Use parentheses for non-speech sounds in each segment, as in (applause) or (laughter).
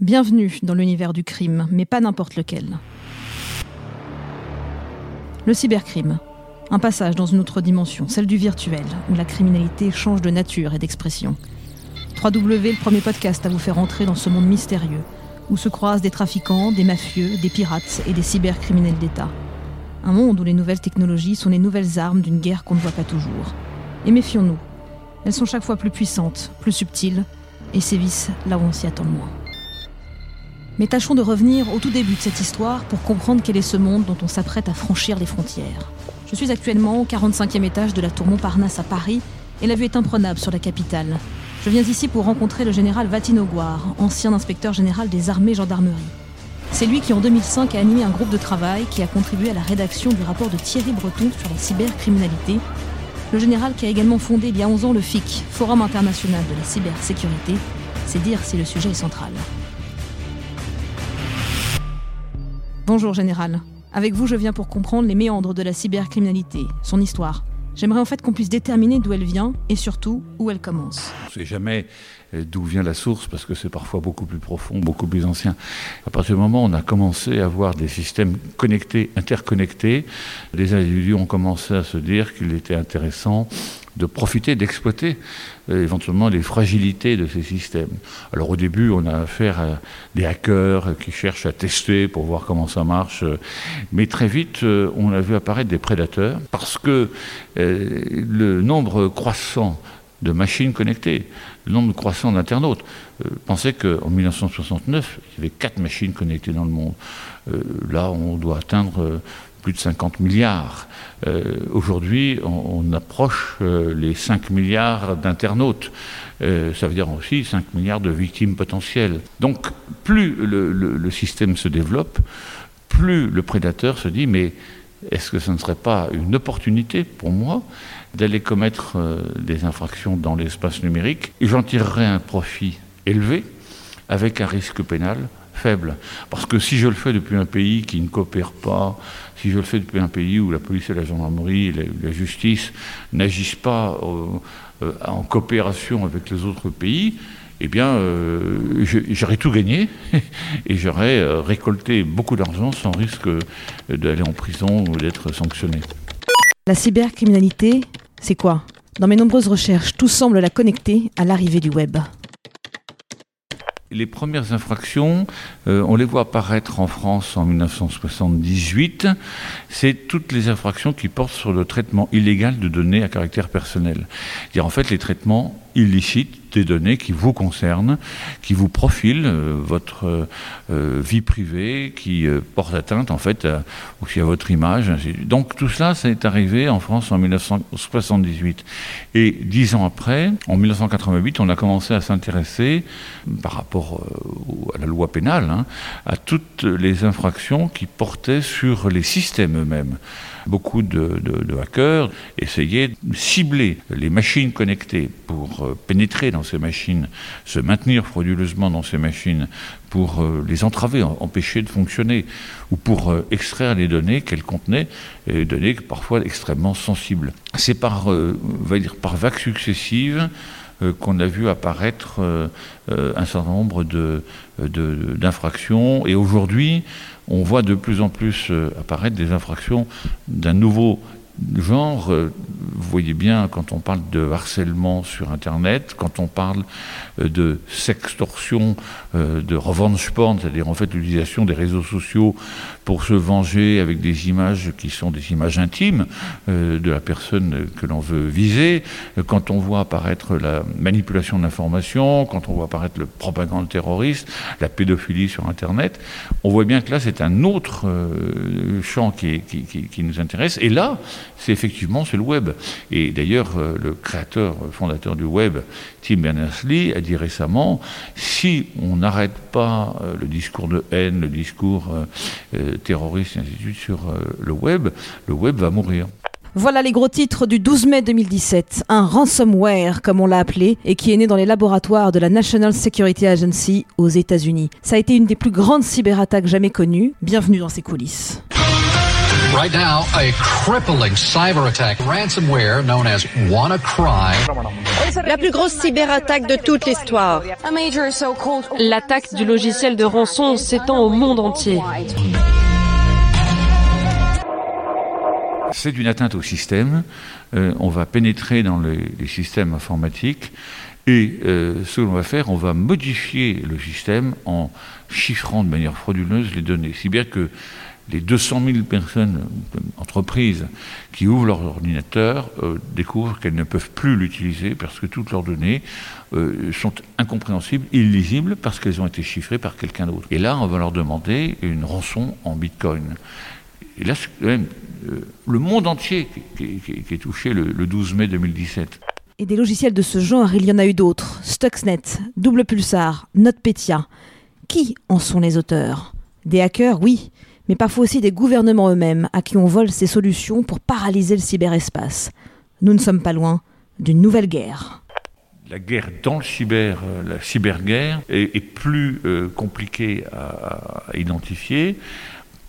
Bienvenue dans l'univers du crime, mais pas n'importe lequel. Le cybercrime. Un passage dans une autre dimension, celle du virtuel, où la criminalité change de nature et d'expression. 3W, le premier podcast à vous faire entrer dans ce monde mystérieux, où se croisent des trafiquants, des mafieux, des pirates et des cybercriminels d'État. Un monde où les nouvelles technologies sont les nouvelles armes d'une guerre qu'on ne voit pas toujours. Et méfions-nous, elles sont chaque fois plus puissantes, plus subtiles, et sévissent là où on s'y attend moins. Mais tâchons de revenir au tout début de cette histoire pour comprendre quel est ce monde dont on s'apprête à franchir les frontières. Je suis actuellement au 45e étage de la tour Montparnasse à Paris et la vue est imprenable sur la capitale. Je viens ici pour rencontrer le général Vatinogoire, ancien inspecteur général des armées gendarmerie. C'est lui qui en 2005 a animé un groupe de travail qui a contribué à la rédaction du rapport de Thierry Breton sur la cybercriminalité. Le général qui a également fondé il y a 11 ans le FIC, Forum international de la cybersécurité. C'est dire si le sujet est central. Bonjour général. Avec vous, je viens pour comprendre les méandres de la cybercriminalité, son histoire. J'aimerais en fait qu'on puisse déterminer d'où elle vient et surtout où elle commence. On ne sait jamais euh, d'où vient la source parce que c'est parfois beaucoup plus profond, beaucoup plus ancien. À partir du moment où on a commencé à avoir des systèmes connectés, interconnectés, les individus ont commencé à se dire qu'il était intéressant de profiter, d'exploiter euh, éventuellement les fragilités de ces systèmes. Alors au début, on a affaire à des hackers qui cherchent à tester pour voir comment ça marche, mais très vite, euh, on a vu apparaître des prédateurs parce que euh, le nombre croissant de machines connectées, le nombre croissant d'internautes. pensez qu'en 1969, il y avait 4 machines connectées dans le monde. là, on doit atteindre plus de 50 milliards. Euh, aujourd'hui, on, approche euh, les 5 milliards d'internautes. Euh, ça veut dire aussi 5 milliards de victimes potentielles. Donc, plus le, système se développe, plus le prédateur se dit, mais est-ce que ce ne serait pas une opportunité pour moi d'aller commettre des infractions dans l'espace numérique? J'en tirerai un profit élevé avec un risque pénal Parce que si je le fais depuis un pays qui ne coopère pas, si je le fais depuis un pays où la police et la gendarmerie la, justice n'agissent pas euh, euh, en coopération avec les autres pays, eh bien, euh, j'aurais tout gagné (laughs) et j'aurais récolté beaucoup d'argent sans risque d'aller en prison ou d'être sanctionné. La cybercriminalité, c'est quoi? Dans mes nombreuses recherches, tout semble la connecter à l'arrivée du web les premières infractions, euh, on les voit apparaître en France en 1978. C'est toutes les infractions qui portent sur le traitement illégal de données à caractère personnel. -dire en fait les traitements illicites des données qui vous concernent, qui vous profilent euh, votre euh, vie privée, qui euh, portent atteinte en fait aussi à votre image. Donc tout cela, ça est arrivé en France en 1978. Et dix ans après, en 1988, on a commencé à s'intéresser, par rapport à la loi pénale, hein, à toutes les infractions qui portaient sur les systèmes eux-mêmes beaucoup de, hackers essayaient de cibler les machines connectées pour euh, pénétrer dans ces machines, se maintenir frauduleusement dans ces machines, pour euh, les entraver, empêcher de fonctionner, ou pour euh, extraire les données qu'elles contenaient, et données parfois extrêmement sensibles. C'est par, par vagues successives qu'on a vu apparaître un certain nombre d'infractions. et aujourd'hui, on voit de plus en plus apparaître des infractions d'un nouveau genre, euh, vous voyez bien quand on parle de harcèlement sur Internet, quand on parle euh, de sextorsion, de revenge porn, c'est-à-dire en fait l'utilisation des réseaux sociaux pour se venger avec des images qui sont des images intimes de la personne que l'on veut viser, quand on voit apparaître la manipulation d'informations, quand on voit apparaître le propagande terroriste, la pédophilie sur Internet, on voit bien que là c'est un autre champ qui, qui nous intéresse. Et là, c'est effectivement c'est le web. Et d'ailleurs, euh, le créateur, fondateur du web, Tim Berners-Lee, a dit récemment si on n'arrête pas euh, le discours de haine, le discours euh, terroriste, et ainsi de suite, sur le web, le web va mourir. Voilà les gros titres du 12 mai 2017. Un ransomware, comme on l'a appelé, et qui est né dans les laboratoires de la National Security Agency aux États-Unis. Ça a été une des plus grandes cyberattaques jamais connues. Bienvenue dans ces coulisses. Right now, a crippling cyber attack, ransomware known as WannaCry. La plus grosse cyberattaque de toute l'histoire. L'attaque du logiciel de rançon s'étend au monde entier. C'est une atteinte au système. Euh, on va pénétrer dans les, les systèmes informatiques et euh, ce que l'on va faire, on va modifier le système en chiffrant de manière frauduleuse les données. Si bien que les 200 000 personnes, entreprises, qui ouvrent leur ordinateur euh, découvrent qu'elles ne peuvent plus l'utiliser parce que toutes leurs données euh, sont incompréhensibles, illisibles, parce qu'elles ont été chiffrées par quelqu'un d'autre. Et là, on va leur demander une rançon en bitcoin. Et là, même euh, le monde entier qui, est touché le, le 12 mai 2017. Et des logiciels de ce genre, il y en a eu d'autres. Stuxnet, Double Pulsar, NotPetya. Qui en sont les auteurs? Des hackers, oui, mais parfois aussi des gouvernements eux-mêmes à qui on vole ces solutions pour paralyser le cyberespace. Nous ne sommes pas loin d'une nouvelle guerre. La guerre dans le cyber, euh, la cyberguerre, est, plus euh, compliquée à identifier.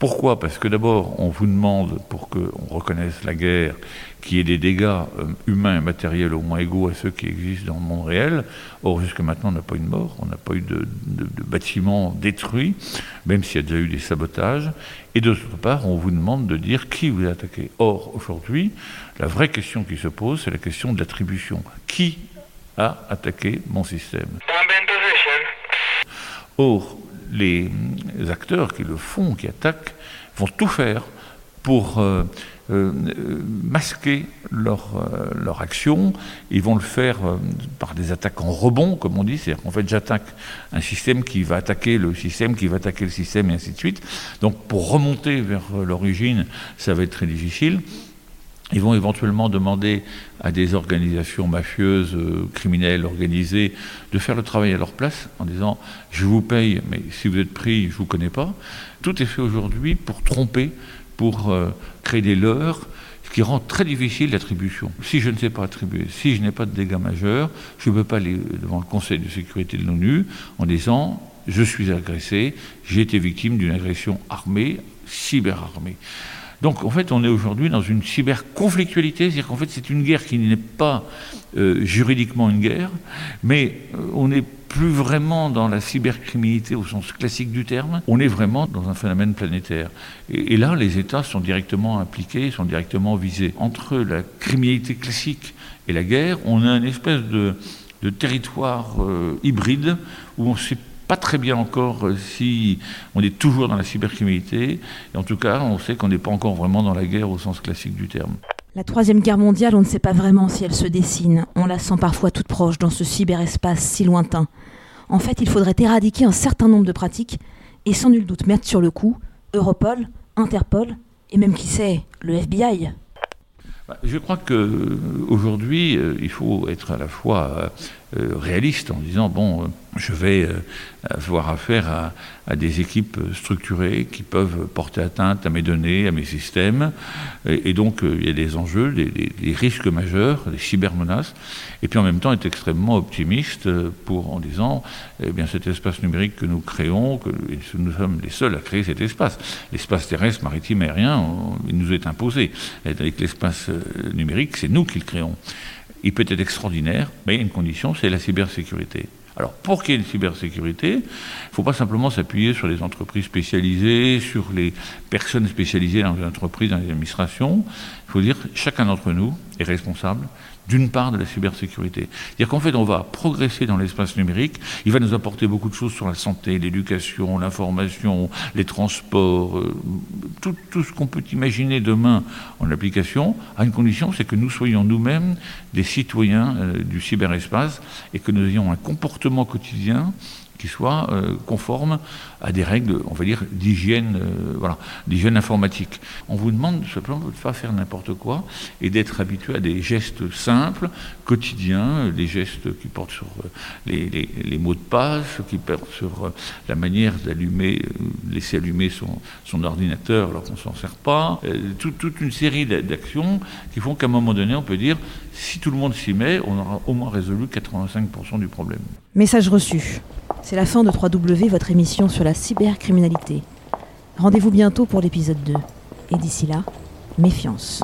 Pourquoi? Parce que d'abord, on vous demande, pour qu'on reconnaisse la guerre, qu'il y ait des dégâts euh, humains et matériels au moins égaux à ceux qui existent dans le monde réel. Or, jusque maintenant, on n'a pas eu de mort, on n'a pas eu de, de, de bâtiments détruits, même s'il y a déjà eu des sabotages. Et d'autre part, on vous demande de dire qui vous a attaqué. Or, aujourd'hui, la vraie question qui se pose, c'est la question de l'attribution. Qui a attaqué mon système? Or, les acteurs qui le font, qui attaquent, vont tout faire pour euh, euh, masquer leur, euh, leur action. Ils vont le faire par des attaques en rebond, comme on dit. C'est-à-dire qu'en fait, j'attaque un système qui va attaquer le système, qui va attaquer le système, et ainsi de suite. Donc, pour remonter vers l'origine, ça va être très difficile. Ils vont éventuellement demander à des organisations mafieuses, euh, criminelles, organisées, de faire le travail à leur place en disant je vous paye, mais si vous êtes pris, je vous connais pas. Tout est fait aujourd'hui pour tromper, pour euh, créer des leurres, ce qui rend très difficile l'attribution. Si je ne sais pas attribuer, si je n'ai pas de dégâts majeurs, je ne peux pas aller devant le Conseil de sécurité de l'ONU en disant je suis agressé, j'ai été victime d'une agression armée, cyberarmée. Donc en fait, on est aujourd'hui dans une cyberconflictualité, c'est-à-dire qu'en fait, c'est une guerre qui n'est pas euh, juridiquement une guerre, mais euh, on n'est plus vraiment dans la cybercriminalité au sens classique du terme, on est vraiment dans un phénomène planétaire. Et, là, les États sont directement impliqués, sont directement visés. Entre la criminalité classique et la guerre, on a une espèce de, territoire euh, hybride où on sait pas très bien encore euh, si on est toujours dans la cybercriminalité. Et en tout cas, on sait qu'on n'est pas encore vraiment dans la guerre au sens classique du terme. La Troisième Guerre mondiale, on ne sait pas vraiment si elle se dessine. On la sent parfois toute proche dans ce cyberespace si lointain. En fait, il faudrait éradiquer un certain nombre de pratiques et sans nul doute mettre sur le coup Europol, Interpol et même qui sait, le FBI. Bah, Je crois que euh, euh, il faut être à la fois réaliste en disant bon, euh, je vais euh, avoir affaire à, des équipes euh, structurées qui peuvent porter atteinte à mes données, à mes systèmes, et, donc euh, il y a des enjeux, des, risques majeurs, des cybermenaces, et puis en même temps être extrêmement optimiste euh, pour en disant eh bien cet espace numérique que nous créons, que nous sommes les seuls à créer cet espace. L'espace terrestre, maritime, aérien, il nous est imposé. Avec l'espace euh, numérique, c'est nous qui le créons. Il peut être extraordinaire, mais il y a une condition, c'est la cybersécurité. Alors, pour qu'il y ait une cybersécurité, il ne faut pas simplement s'appuyer sur les entreprises spécialisées, sur les personnes spécialisées dans les entreprises, dans les administrations. Il faut dire chacun d'entre nous est responsable d'une part de la cybersécurité. C'est-à-dire qu'en fait, on va progresser dans l'espace numérique, il va nous apporter beaucoup de choses sur la santé, l'éducation, l'information, les transports, euh, tout, tout ce qu'on peut imaginer demain en application, à une condition, c'est que nous soyons nous-mêmes des citoyens euh, du cyberespace et que nous ayons un comportement quotidien qui soit euh, conforme à des règles, on va dire, d'hygiène, euh, voilà, d'hygiène informatique. On vous demande simplement de ne pas faire n'importe quoi et d'être habitué à des gestes simples, quotidiens, euh, des gestes qui portent sur euh, les, mots de passe, qui portent sur la manière d'allumer, laisser allumer son, ordinateur alors qu'on ne s'en sert pas, tout- toute une série d'a- d'actions qui font qu'à un moment donné, on peut dire, si tout le monde s'y met, on aura au moins résolu 85% du problème. Message reçu. C'est la fin de 3W, votre émission sur la cybercriminalité. Rendez-vous bientôt pour l'épisode 2. Et d'ici là, méfiance.